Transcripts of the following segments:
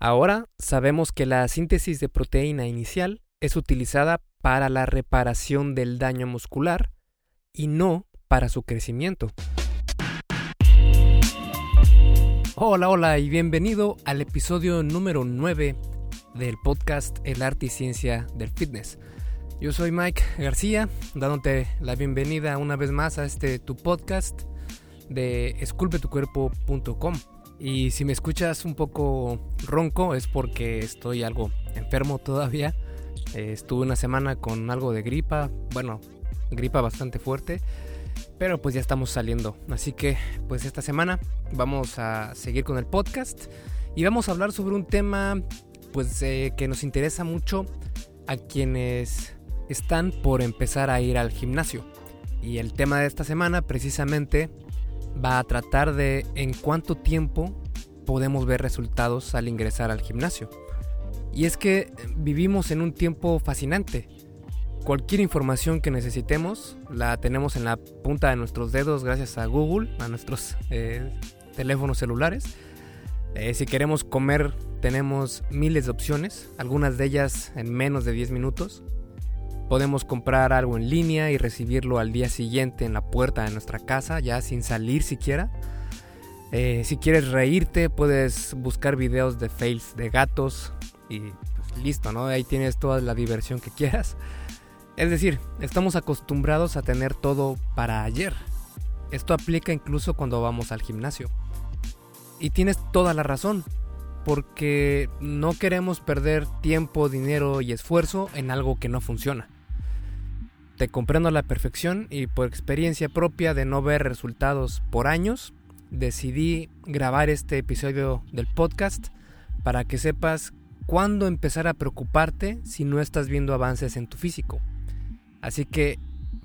Ahora sabemos que la síntesis de proteína inicial es utilizada para la reparación del daño muscular y no para su crecimiento. Hola, hola y bienvenido al episodio número 9 del podcast El arte y ciencia del fitness. Yo soy Mike García, dándote la bienvenida una vez más a este tu podcast de esculpetucuerpo.com. Y si me escuchas un poco ronco es porque estoy algo enfermo todavía. Eh, estuve una semana con algo de gripa, bueno, gripa bastante fuerte, pero pues ya estamos saliendo. Así que pues esta semana vamos a seguir con el podcast y vamos a hablar sobre un tema pues eh, que nos interesa mucho a quienes están por empezar a ir al gimnasio. Y el tema de esta semana precisamente va a tratar de en cuánto tiempo podemos ver resultados al ingresar al gimnasio. Y es que vivimos en un tiempo fascinante. Cualquier información que necesitemos la tenemos en la punta de nuestros dedos gracias a Google, a nuestros eh, teléfonos celulares. Eh, si queremos comer tenemos miles de opciones, algunas de ellas en menos de 10 minutos. Podemos comprar algo en línea y recibirlo al día siguiente en la puerta de nuestra casa, ya sin salir siquiera. Eh, si quieres reírte, puedes buscar videos de fails de gatos y pues, listo, ¿no? Ahí tienes toda la diversión que quieras. Es decir, estamos acostumbrados a tener todo para ayer. Esto aplica incluso cuando vamos al gimnasio. Y tienes toda la razón, porque no queremos perder tiempo, dinero y esfuerzo en algo que no funciona. Te comprendo a la perfección y por experiencia propia de no ver resultados por años, decidí grabar este episodio del podcast para que sepas cuándo empezar a preocuparte si no estás viendo avances en tu físico. Así que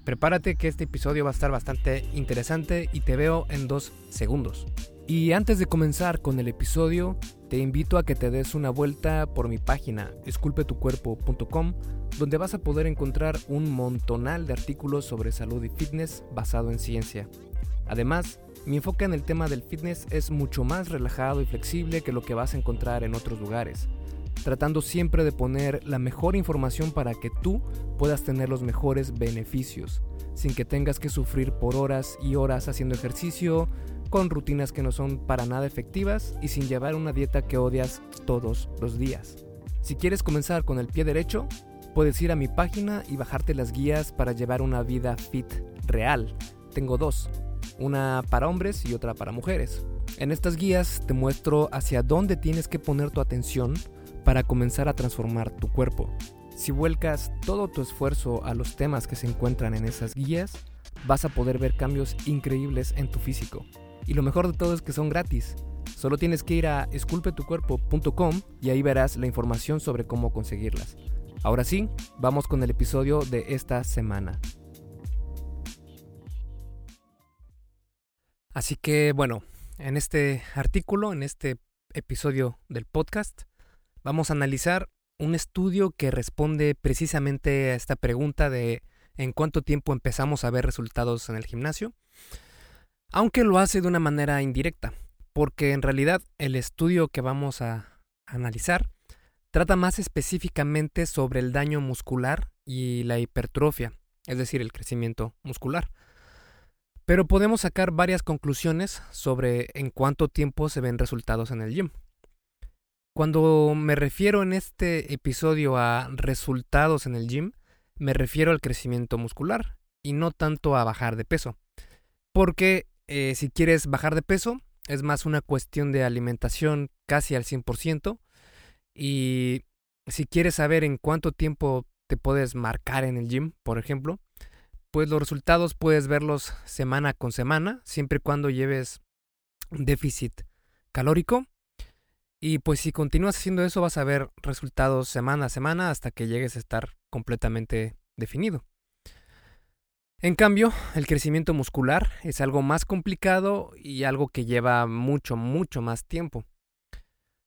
prepárate que este episodio va a estar bastante interesante y te veo en dos segundos. Y antes de comenzar con el episodio, te invito a que te des una vuelta por mi página esculpetucuerpo.com, donde vas a poder encontrar un montonal de artículos sobre salud y fitness basado en ciencia. Además, mi enfoque en el tema del fitness es mucho más relajado y flexible que lo que vas a encontrar en otros lugares, tratando siempre de poner la mejor información para que tú puedas tener los mejores beneficios, sin que tengas que sufrir por horas y horas haciendo ejercicio, con rutinas que no son para nada efectivas y sin llevar una dieta que odias todos los días. Si quieres comenzar con el pie derecho, puedes ir a mi página y bajarte las guías para llevar una vida fit real. Tengo dos, una para hombres y otra para mujeres. En estas guías te muestro hacia dónde tienes que poner tu atención para comenzar a transformar tu cuerpo. Si vuelcas todo tu esfuerzo a los temas que se encuentran en esas guías, vas a poder ver cambios increíbles en tu físico. Y lo mejor de todo es que son gratis. Solo tienes que ir a esculpetucuerpo.com y ahí verás la información sobre cómo conseguirlas. Ahora sí, vamos con el episodio de esta semana. Así que bueno, en este artículo, en este episodio del podcast, vamos a analizar un estudio que responde precisamente a esta pregunta de en cuánto tiempo empezamos a ver resultados en el gimnasio aunque lo hace de una manera indirecta, porque en realidad el estudio que vamos a analizar trata más específicamente sobre el daño muscular y la hipertrofia, es decir, el crecimiento muscular. Pero podemos sacar varias conclusiones sobre en cuánto tiempo se ven resultados en el gym. Cuando me refiero en este episodio a resultados en el gym, me refiero al crecimiento muscular y no tanto a bajar de peso. Porque eh, si quieres bajar de peso, es más una cuestión de alimentación casi al 100%. Y si quieres saber en cuánto tiempo te puedes marcar en el gym, por ejemplo, pues los resultados puedes verlos semana con semana, siempre y cuando lleves un déficit calórico. Y pues si continúas haciendo eso vas a ver resultados semana a semana hasta que llegues a estar completamente definido. En cambio, el crecimiento muscular es algo más complicado y algo que lleva mucho, mucho más tiempo.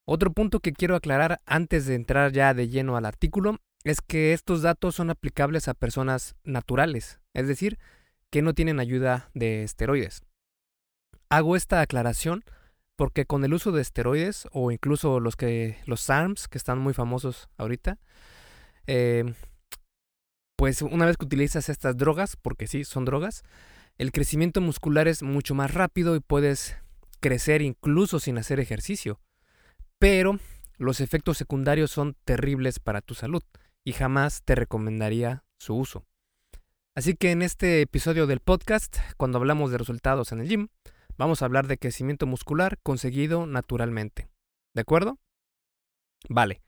Otro punto que quiero aclarar antes de entrar ya de lleno al artículo es que estos datos son aplicables a personas naturales, es decir, que no tienen ayuda de esteroides. Hago esta aclaración porque con el uso de esteroides o incluso los que los SARMs que están muy famosos ahorita, eh, pues una vez que utilizas estas drogas, porque sí, son drogas, el crecimiento muscular es mucho más rápido y puedes crecer incluso sin hacer ejercicio. Pero los efectos secundarios son terribles para tu salud y jamás te recomendaría su uso. Así que en este episodio del podcast, cuando hablamos de resultados en el gym, vamos a hablar de crecimiento muscular conseguido naturalmente. ¿De acuerdo? Vale.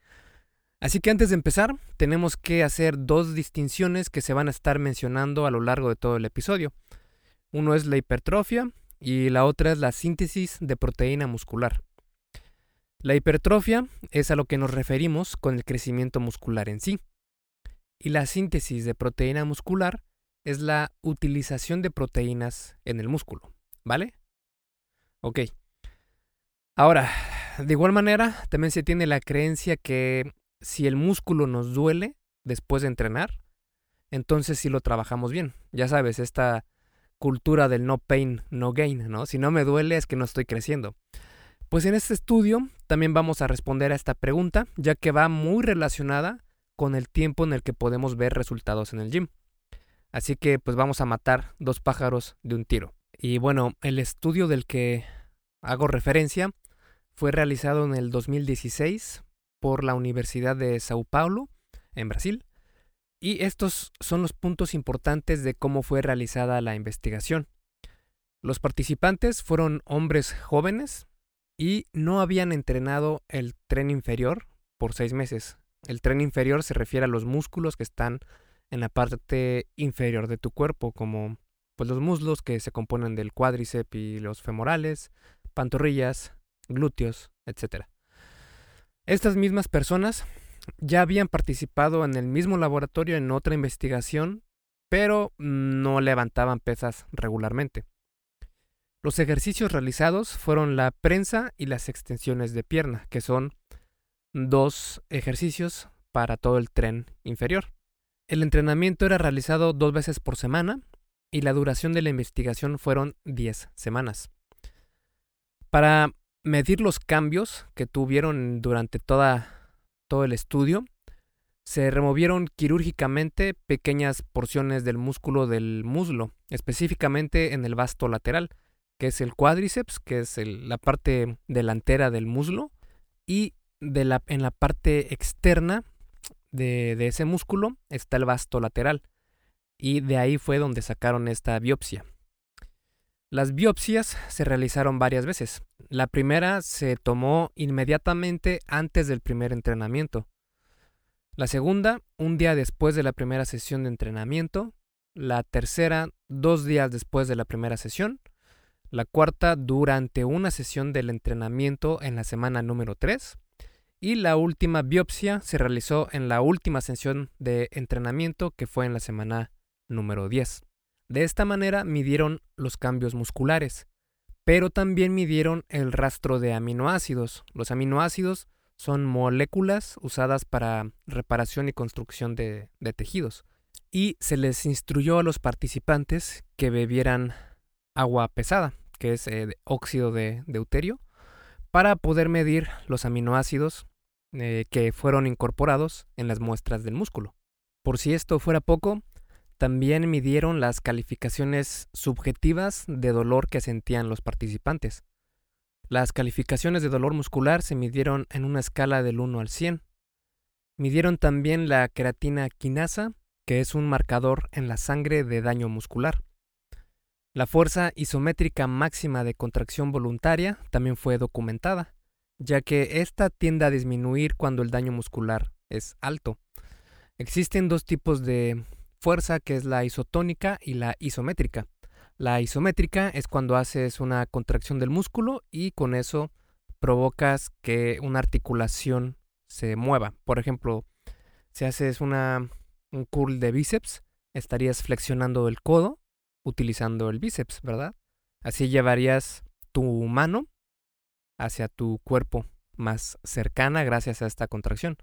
Así que antes de empezar, tenemos que hacer dos distinciones que se van a estar mencionando a lo largo de todo el episodio. Uno es la hipertrofia y la otra es la síntesis de proteína muscular. La hipertrofia es a lo que nos referimos con el crecimiento muscular en sí. Y la síntesis de proteína muscular es la utilización de proteínas en el músculo. ¿Vale? Ok. Ahora, de igual manera, también se tiene la creencia que si el músculo nos duele después de entrenar, entonces sí lo trabajamos bien. Ya sabes, esta cultura del no pain, no gain, ¿no? Si no me duele es que no estoy creciendo. Pues en este estudio también vamos a responder a esta pregunta, ya que va muy relacionada con el tiempo en el que podemos ver resultados en el gym. Así que pues vamos a matar dos pájaros de un tiro. Y bueno, el estudio del que hago referencia fue realizado en el 2016 por la Universidad de Sao Paulo, en Brasil. Y estos son los puntos importantes de cómo fue realizada la investigación. Los participantes fueron hombres jóvenes y no habían entrenado el tren inferior por seis meses. El tren inferior se refiere a los músculos que están en la parte inferior de tu cuerpo, como pues, los muslos que se componen del cuádriceps y los femorales, pantorrillas, glúteos, etc. Estas mismas personas ya habían participado en el mismo laboratorio en otra investigación, pero no levantaban pesas regularmente. Los ejercicios realizados fueron la prensa y las extensiones de pierna, que son dos ejercicios para todo el tren inferior. El entrenamiento era realizado dos veces por semana y la duración de la investigación fueron 10 semanas. Para medir los cambios que tuvieron durante toda, todo el estudio, se removieron quirúrgicamente pequeñas porciones del músculo del muslo, específicamente en el vasto lateral, que es el cuádriceps, que es la parte delantera del muslo, y de la, en la parte externa de, de ese músculo está el vasto lateral, y de ahí fue donde sacaron esta biopsia. Las biopsias se realizaron varias veces. La primera se tomó inmediatamente antes del primer entrenamiento. La segunda, un día después de la primera sesión de entrenamiento. La tercera, dos días después de la primera sesión. La cuarta, durante una sesión del entrenamiento en la semana número 3. Y la última biopsia se realizó en la última sesión de entrenamiento que fue en la semana número 10. De esta manera midieron los cambios musculares, pero también midieron el rastro de aminoácidos. Los aminoácidos son moléculas usadas para reparación y construcción de, tejidos. Y se les instruyó a los participantes que bebieran agua pesada, que es eh, óxido de deuterio, para poder medir los aminoácidos eh, que fueron incorporados en las muestras del músculo. Por si esto fuera poco, también midieron las calificaciones subjetivas de dolor que sentían los participantes. Las calificaciones de dolor muscular se midieron en una escala del 1 al 100. Midieron también la creatina quinasa, que es un marcador en la sangre de daño muscular. La fuerza isométrica máxima de contracción voluntaria también fue documentada, ya que ésta tiende a disminuir cuando el daño muscular es alto. Existen dos tipos de fuerza que es la isotónica y la isométrica. La isométrica es cuando haces una contracción del músculo y con eso provocas que una articulación se mueva. Por ejemplo, si haces una, un curl de bíceps, estarías flexionando el codo utilizando el bíceps, ¿verdad? Así llevarías tu mano hacia tu cuerpo más cercana gracias a esta contracción.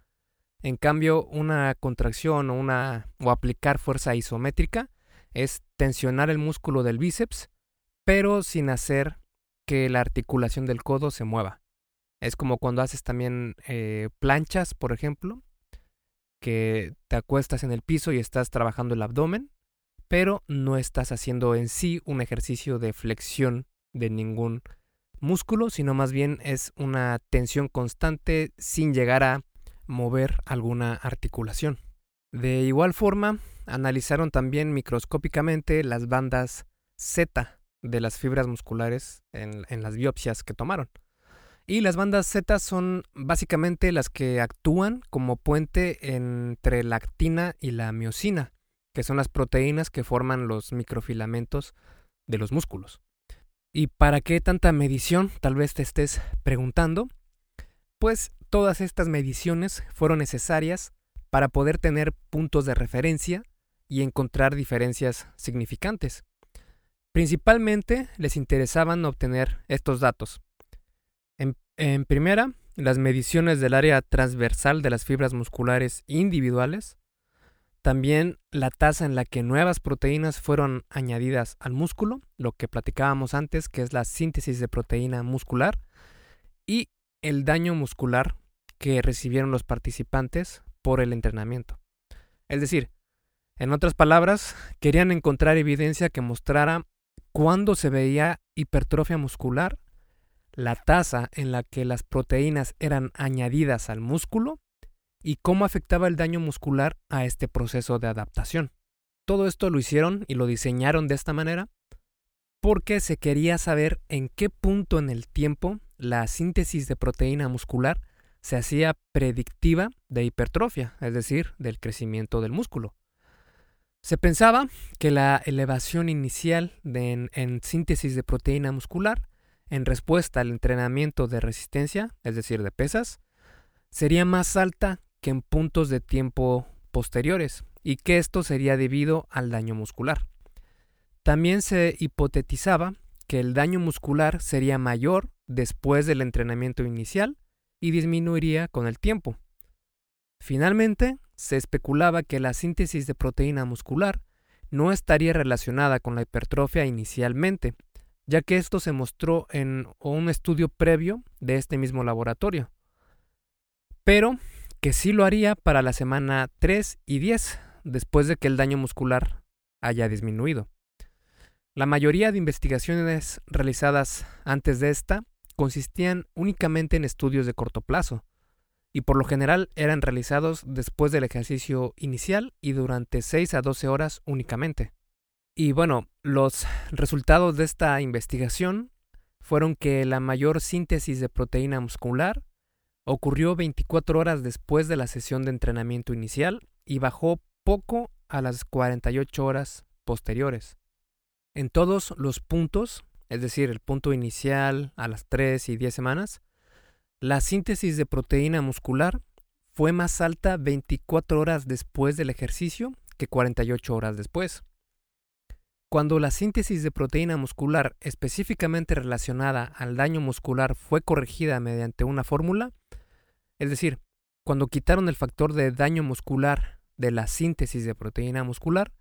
En cambio, una contracción o, una, o aplicar fuerza isométrica es tensionar el músculo del bíceps, pero sin hacer que la articulación del codo se mueva. Es como cuando haces también eh, planchas, por ejemplo, que te acuestas en el piso y estás trabajando el abdomen, pero no estás haciendo en sí un ejercicio de flexión de ningún músculo, sino más bien es una tensión constante sin llegar a mover alguna articulación. De igual forma, analizaron también microscópicamente las bandas Z de las fibras musculares en, las biopsias que tomaron. Y las bandas Z son básicamente las que actúan como puente entre la actina y la miocina, que son las proteínas que forman los microfilamentos de los músculos. ¿Y para qué tanta medición? Tal vez te estés preguntando. Pues todas estas mediciones fueron necesarias para poder tener puntos de referencia y encontrar diferencias significantes. Principalmente les interesaban obtener estos datos. En, primera, las mediciones del área transversal de las fibras musculares individuales. También la tasa en la que nuevas proteínas fueron añadidas al músculo, lo que platicábamos antes, que es la síntesis de proteína muscular. Y el daño muscular que recibieron los participantes por el entrenamiento. Es decir, en otras palabras, querían encontrar evidencia que mostrara cuándo se veía hipertrofia muscular, la tasa en la que las proteínas eran añadidas al músculo y cómo afectaba el daño muscular a este proceso de adaptación. Todo esto lo hicieron y lo diseñaron de esta manera porque se quería saber en qué punto en el tiempo la síntesis de proteína muscular se hacía predictiva de hipertrofia, es decir, del crecimiento del músculo. Se pensaba que la elevación inicial en, en, síntesis de proteína muscular en respuesta al entrenamiento de resistencia, es decir, de pesas, sería más alta que en puntos de tiempo posteriores y que esto sería debido al daño muscular. También se hipotetizaba que el daño muscular sería mayor después del entrenamiento inicial y disminuiría con el tiempo. Finalmente, se especulaba que la síntesis de proteína muscular no estaría relacionada con la hipertrofia inicialmente, ya que esto se mostró en un estudio previo de este mismo laboratorio, pero que sí lo haría para la semana 3 y 10, después de que el daño muscular haya disminuido. La mayoría de investigaciones realizadas antes de esta consistían únicamente en estudios de corto plazo, y por lo general eran realizados después del ejercicio inicial y durante 6 a 12 horas únicamente. Y bueno, los resultados de esta investigación fueron que la mayor síntesis de proteína muscular ocurrió 24 horas después de la sesión de entrenamiento inicial y bajó poco a las 48 horas posteriores. En todos los puntos es decir, el punto inicial a las 3 y 10 semanas, la síntesis de proteína muscular fue más alta 24 horas después del ejercicio que 48 horas después. Cuando la síntesis de proteína muscular específicamente relacionada al daño muscular fue corregida mediante una fórmula, es decir, cuando quitaron el factor de daño muscular de la síntesis de proteína muscular,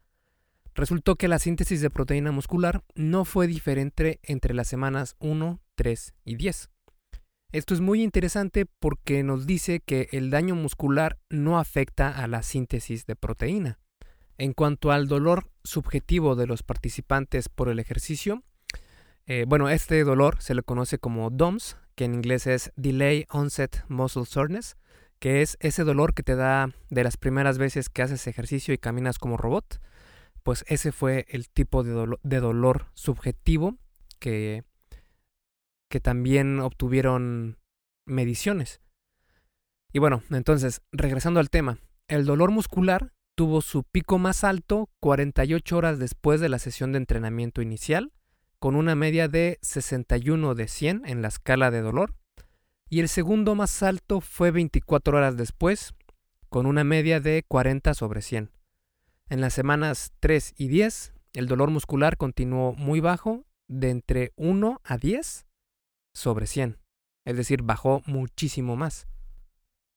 Resultó que la síntesis de proteína muscular no fue diferente entre las semanas 1, 3 y 10. Esto es muy interesante porque nos dice que el daño muscular no afecta a la síntesis de proteína. En cuanto al dolor subjetivo de los participantes por el ejercicio, eh, bueno, este dolor se le conoce como DOMS, que en inglés es Delay Onset Muscle Soreness, que es ese dolor que te da de las primeras veces que haces ejercicio y caminas como robot pues ese fue el tipo de, dolor subjetivo que, que también obtuvieron mediciones. Y bueno, entonces, regresando al tema, el dolor muscular tuvo su pico más alto 48 horas después de la sesión de entrenamiento inicial, con una media de 61 de 100 en la escala de dolor, y el segundo más alto fue 24 horas después, con una media de 40 sobre 100. En las semanas 3 y 10, el dolor muscular continuó muy bajo, de entre 1 a 10 sobre 100, es decir, bajó muchísimo más.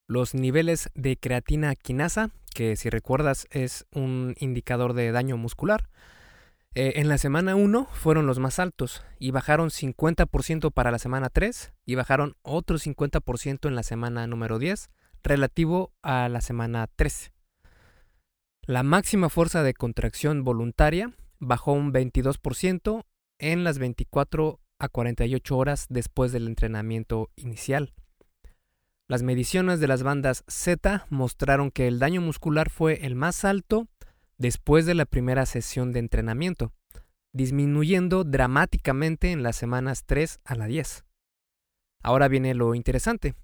Los niveles de creatina quinasa, que si recuerdas es un indicador de daño muscular, Eh, en la semana 1 fueron los más altos y bajaron 50% para la semana 3 y bajaron otro 50% en la semana número 10 relativo a la semana 13. La máxima fuerza de contracción voluntaria bajó un 22% en las 24 a 48 horas después del entrenamiento inicial. Las mediciones de las bandas Z mostraron que el daño muscular fue el más alto después de la primera sesión de entrenamiento, disminuyendo dramáticamente en las semanas 3 a la 10. Ahora viene lo interesante.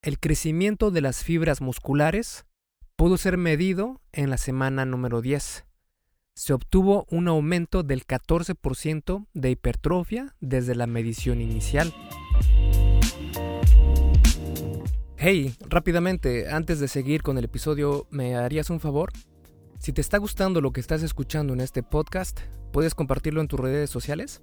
El crecimiento de las fibras musculares pudo ser medido en la semana número 10. Se obtuvo un aumento del 14% de hipertrofia desde la medición inicial. Hey, rápidamente, antes de seguir con el episodio, ¿me harías un favor? Si te está gustando lo que estás escuchando en este podcast, ¿puedes compartirlo en tus redes sociales?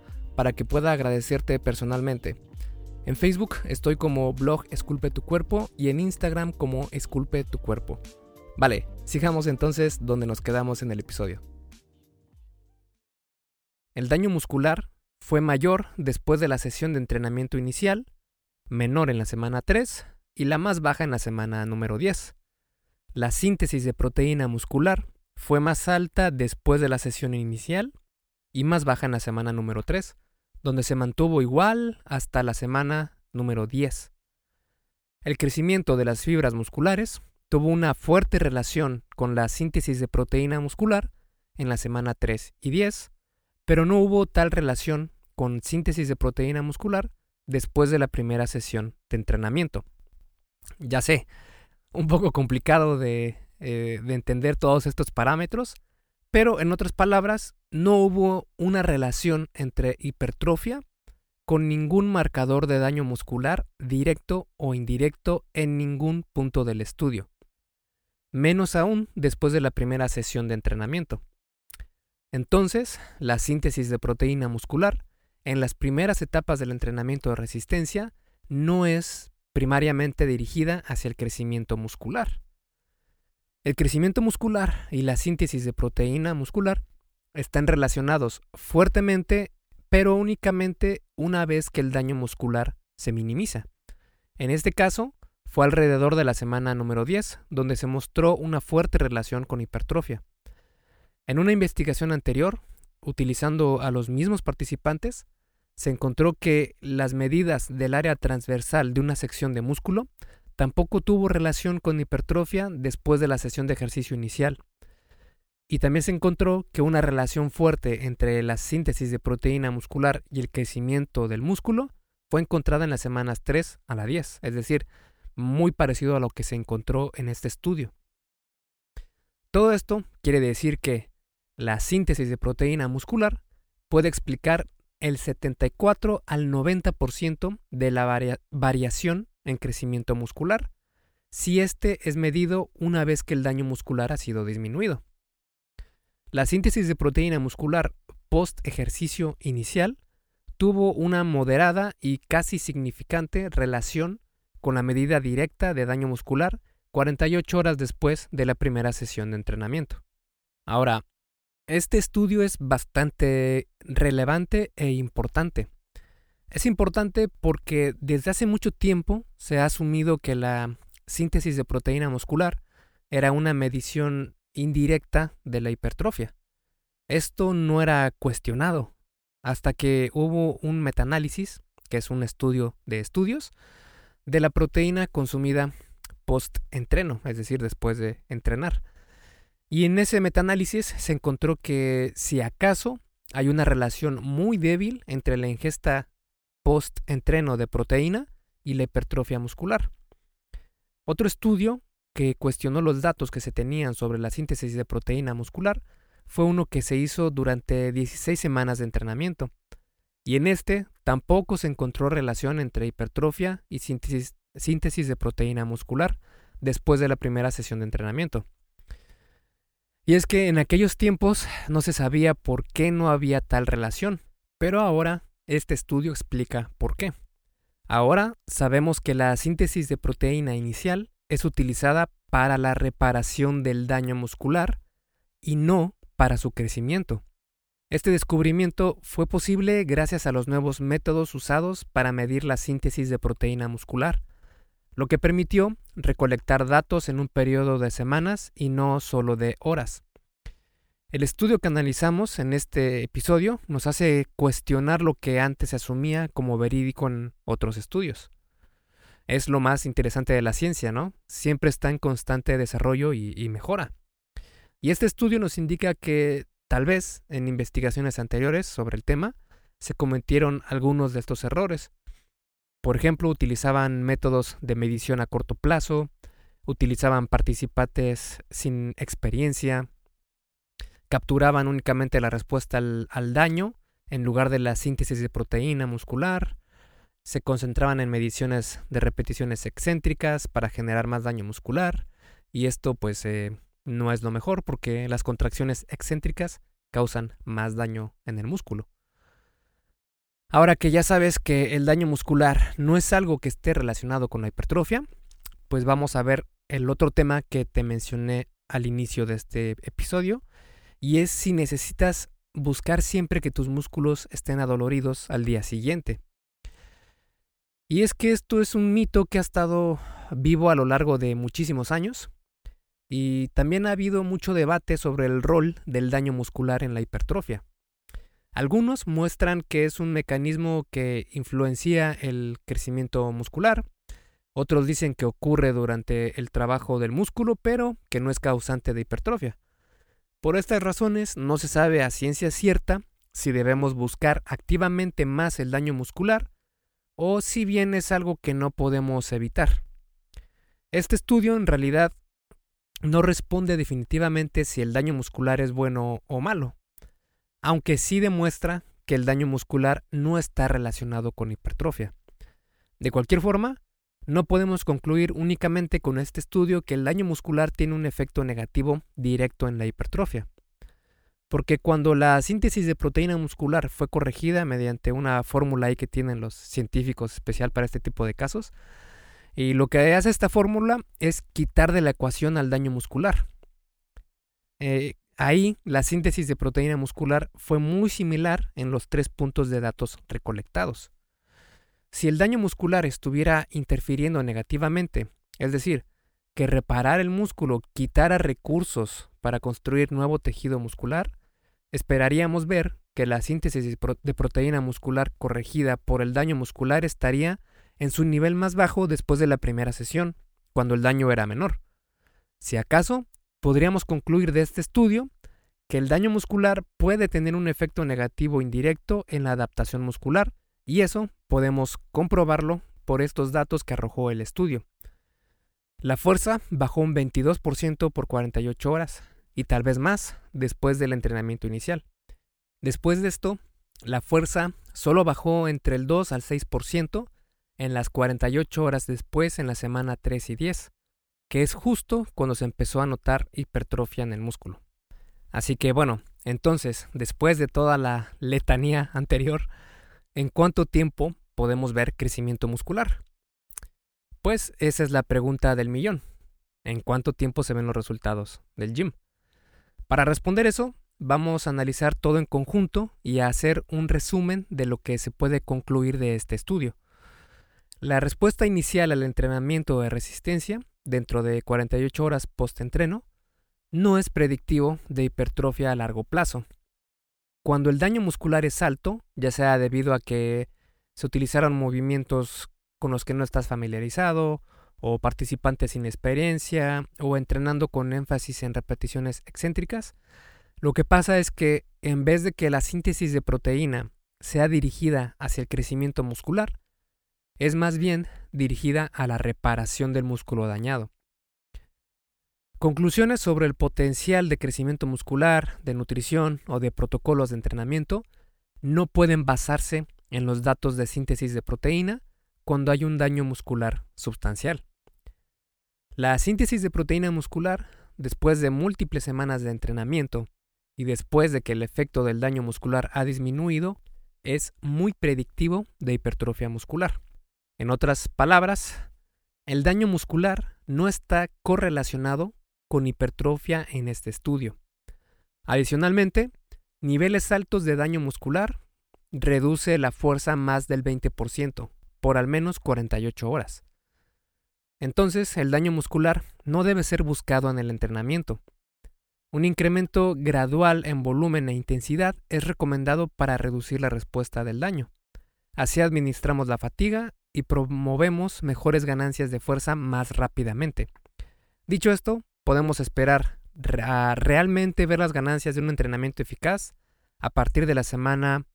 para que pueda agradecerte personalmente. En Facebook estoy como blog Esculpe tu cuerpo y en Instagram como Esculpe tu cuerpo. Vale, sigamos entonces donde nos quedamos en el episodio. El daño muscular fue mayor después de la sesión de entrenamiento inicial, menor en la semana 3 y la más baja en la semana número 10. La síntesis de proteína muscular fue más alta después de la sesión inicial y más baja en la semana número 3, donde se mantuvo igual hasta la semana número 10. El crecimiento de las fibras musculares tuvo una fuerte relación con la síntesis de proteína muscular en la semana 3 y 10, pero no hubo tal relación con síntesis de proteína muscular después de la primera sesión de entrenamiento. Ya sé, un poco complicado de eh, de entender todos estos parámetros, pero en otras palabras, no hubo una relación entre hipertrofia con ningún marcador de daño muscular directo o indirecto en ningún punto del estudio, menos aún después de la primera sesión de entrenamiento. Entonces, la síntesis de proteína muscular en las primeras etapas del entrenamiento de resistencia no es primariamente dirigida hacia el crecimiento muscular. El crecimiento muscular y la síntesis de proteína muscular están relacionados fuertemente, pero únicamente una vez que el daño muscular se minimiza. En este caso, fue alrededor de la semana número 10, donde se mostró una fuerte relación con hipertrofia. En una investigación anterior, utilizando a los mismos participantes, se encontró que las medidas del área transversal de una sección de músculo Tampoco tuvo relación con hipertrofia después de la sesión de ejercicio inicial. Y también se encontró que una relación fuerte entre la síntesis de proteína muscular y el crecimiento del músculo fue encontrada en las semanas 3 a la 10, es decir, muy parecido a lo que se encontró en este estudio. Todo esto quiere decir que la síntesis de proteína muscular puede explicar el 74 al 90% de la variación en crecimiento muscular, si este es medido una vez que el daño muscular ha sido disminuido. La síntesis de proteína muscular post ejercicio inicial tuvo una moderada y casi significante relación con la medida directa de daño muscular 48 horas después de la primera sesión de entrenamiento. Ahora, este estudio es bastante relevante e importante, es importante porque desde hace mucho tiempo se ha asumido que la síntesis de proteína muscular era una medición indirecta de la hipertrofia. Esto no era cuestionado hasta que hubo un metaanálisis, que es un estudio de estudios, de la proteína consumida post-entreno, es decir, después de entrenar. Y en ese metaanálisis se encontró que si acaso hay una relación muy débil entre la ingesta post-entreno de proteína y la hipertrofia muscular. Otro estudio que cuestionó los datos que se tenían sobre la síntesis de proteína muscular fue uno que se hizo durante 16 semanas de entrenamiento, y en este tampoco se encontró relación entre hipertrofia y síntesis, síntesis de proteína muscular después de la primera sesión de entrenamiento. Y es que en aquellos tiempos no se sabía por qué no había tal relación, pero ahora este estudio explica por qué. Ahora sabemos que la síntesis de proteína inicial es utilizada para la reparación del daño muscular y no para su crecimiento. Este descubrimiento fue posible gracias a los nuevos métodos usados para medir la síntesis de proteína muscular, lo que permitió recolectar datos en un periodo de semanas y no solo de horas. El estudio que analizamos en este episodio nos hace cuestionar lo que antes se asumía como verídico en otros estudios. Es lo más interesante de la ciencia, ¿no? Siempre está en constante desarrollo y, mejora. Y este estudio nos indica que Tal vez en investigaciones anteriores sobre el tema se cometieron algunos de estos errores. Por ejemplo, utilizaban métodos de medición a corto plazo, utilizaban participantes sin experiencia, capturaban únicamente la respuesta al, daño en lugar de la síntesis de proteína muscular, se concentraban en mediciones de repeticiones excéntricas para generar más daño muscular, y esto pues eh, no es lo mejor porque las contracciones excéntricas causan más daño en el músculo. Ahora que ya sabes que el daño muscular no es algo que esté relacionado con la hipertrofia, pues vamos a ver el otro tema que te mencioné al inicio de este episodio, y es si necesitas buscar siempre que tus músculos estén adoloridos al día siguiente. Y es que esto es un mito que ha estado vivo a lo largo de muchísimos años, y también ha habido mucho debate sobre el rol del daño muscular en la hipertrofia. Algunos muestran que es un mecanismo que influencia el crecimiento muscular, otros dicen que ocurre durante el trabajo del músculo, pero que no es causante de hipertrofia. Por estas razones no se sabe a ciencia cierta si debemos buscar activamente más el daño muscular o si bien es algo que no podemos evitar. Este estudio en realidad no responde definitivamente si el daño muscular es bueno o malo, aunque sí demuestra que el daño muscular no está relacionado con hipertrofia. De cualquier forma, no podemos concluir únicamente con este estudio que el daño muscular tiene un efecto negativo directo en la hipertrofia. Porque cuando la síntesis de proteína muscular fue corregida mediante una fórmula ahí que tienen los científicos especial para este tipo de casos, y lo que hace esta fórmula es quitar de la ecuación al daño muscular. Eh, ahí la síntesis de proteína muscular fue muy similar en los tres puntos de datos recolectados. Si el daño muscular estuviera interfiriendo negativamente, es decir, que reparar el músculo quitara recursos para construir nuevo tejido muscular, esperaríamos ver que la síntesis de proteína muscular corregida por el daño muscular estaría en su nivel más bajo después de la primera sesión, cuando el daño era menor. Si acaso, podríamos concluir de este estudio que el daño muscular puede tener un efecto negativo indirecto en la adaptación muscular, y eso podemos comprobarlo por estos datos que arrojó el estudio. La fuerza bajó un 22% por 48 horas, y tal vez más después del entrenamiento inicial. Después de esto, la fuerza solo bajó entre el 2 al 6%, en las 48 horas después en la semana 3 y 10, que es justo cuando se empezó a notar hipertrofia en el músculo. Así que bueno, entonces, después de toda la letanía anterior, ¿en cuánto tiempo podemos ver crecimiento muscular? Pues esa es la pregunta del millón. ¿En cuánto tiempo se ven los resultados del gym? Para responder eso, vamos a analizar todo en conjunto y a hacer un resumen de lo que se puede concluir de este estudio. La respuesta inicial al entrenamiento de resistencia, dentro de 48 horas post-entreno, no es predictivo de hipertrofia a largo plazo. Cuando el daño muscular es alto, ya sea debido a que se utilizaron movimientos con los que no estás familiarizado, o participantes sin experiencia, o entrenando con énfasis en repeticiones excéntricas, lo que pasa es que en vez de que la síntesis de proteína sea dirigida hacia el crecimiento muscular, es más bien dirigida a la reparación del músculo dañado. Conclusiones sobre el potencial de crecimiento muscular, de nutrición o de protocolos de entrenamiento no pueden basarse en los datos de síntesis de proteína cuando hay un daño muscular sustancial. La síntesis de proteína muscular, después de múltiples semanas de entrenamiento y después de que el efecto del daño muscular ha disminuido, es muy predictivo de hipertrofia muscular. En otras palabras, el daño muscular no está correlacionado con hipertrofia en este estudio. Adicionalmente, niveles altos de daño muscular reduce la fuerza más del 20% por al menos 48 horas. Entonces, el daño muscular no debe ser buscado en el entrenamiento. Un incremento gradual en volumen e intensidad es recomendado para reducir la respuesta del daño. Así administramos la fatiga y promovemos mejores ganancias de fuerza más rápidamente. Dicho esto, podemos esperar a realmente ver las ganancias de un entrenamiento eficaz a partir de la semana,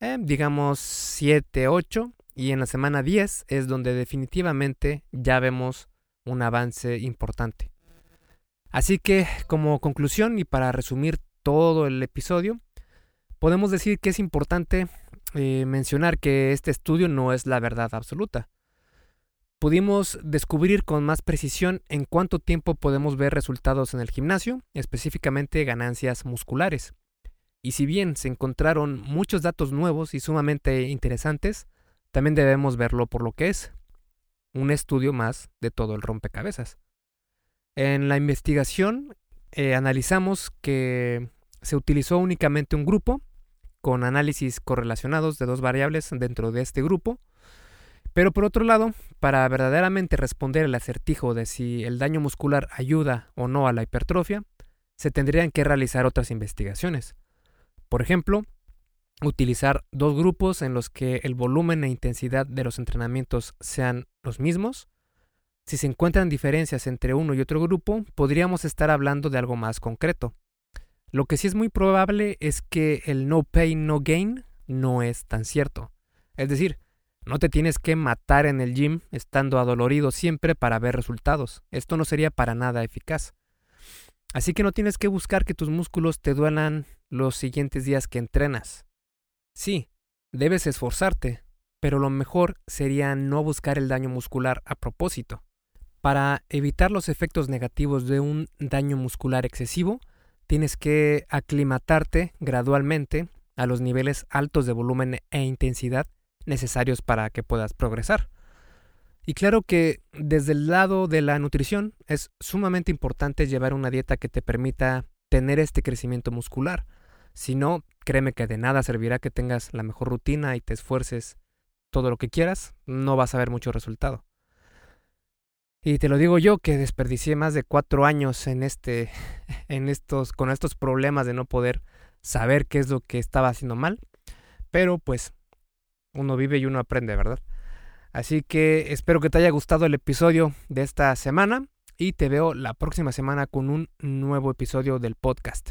eh, digamos, 7, 8 y en la semana 10 es donde definitivamente ya vemos un avance importante. Así que como conclusión y para resumir todo el episodio, podemos decir que es importante eh, mencionar que este estudio no es la verdad absoluta. Pudimos descubrir con más precisión en cuánto tiempo podemos ver resultados en el gimnasio, específicamente ganancias musculares. Y si bien se encontraron muchos datos nuevos y sumamente interesantes, también debemos verlo por lo que es, un estudio más de todo el rompecabezas. En la investigación eh, analizamos que se utilizó únicamente un grupo con análisis correlacionados de dos variables dentro de este grupo, pero por otro lado, para verdaderamente responder el acertijo de si el daño muscular ayuda o no a la hipertrofia, se tendrían que realizar otras investigaciones. Por ejemplo, utilizar dos grupos en los que el volumen e intensidad de los entrenamientos sean los mismos. Si se encuentran diferencias entre uno y otro grupo, podríamos estar hablando de algo más concreto. Lo que sí es muy probable es que el no pain, no gain no es tan cierto. Es decir, no te tienes que matar en el gym estando adolorido siempre para ver resultados. Esto no sería para nada eficaz. Así que no tienes que buscar que tus músculos te duelan los siguientes días que entrenas. Sí, debes esforzarte, pero lo mejor sería no buscar el daño muscular a propósito. Para evitar los efectos negativos de un daño muscular excesivo, tienes que aclimatarte gradualmente a los niveles altos de volumen e intensidad necesarios para que puedas progresar. Y claro que desde el lado de la nutrición es sumamente importante llevar una dieta que te permita tener este crecimiento muscular. Si no, créeme que de nada servirá que tengas la mejor rutina y te esfuerces todo lo que quieras, no vas a ver mucho resultado. Y te lo digo yo que desperdicié más de cuatro años en este, en estos, con estos problemas de no poder saber qué es lo que estaba haciendo mal. Pero pues uno vive y uno aprende, ¿verdad? Así que espero que te haya gustado el episodio de esta semana y te veo la próxima semana con un nuevo episodio del podcast.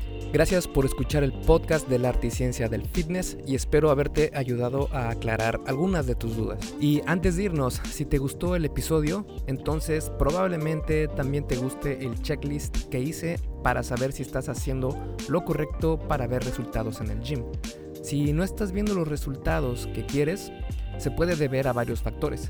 Gracias por escuchar el podcast del arte y ciencia del fitness y espero haberte ayudado a aclarar algunas de tus dudas. Y antes de irnos, si te gustó el episodio, entonces probablemente también te guste el checklist que hice para saber si estás haciendo lo correcto para ver resultados en el gym. Si no estás viendo los resultados que quieres, se puede deber a varios factores.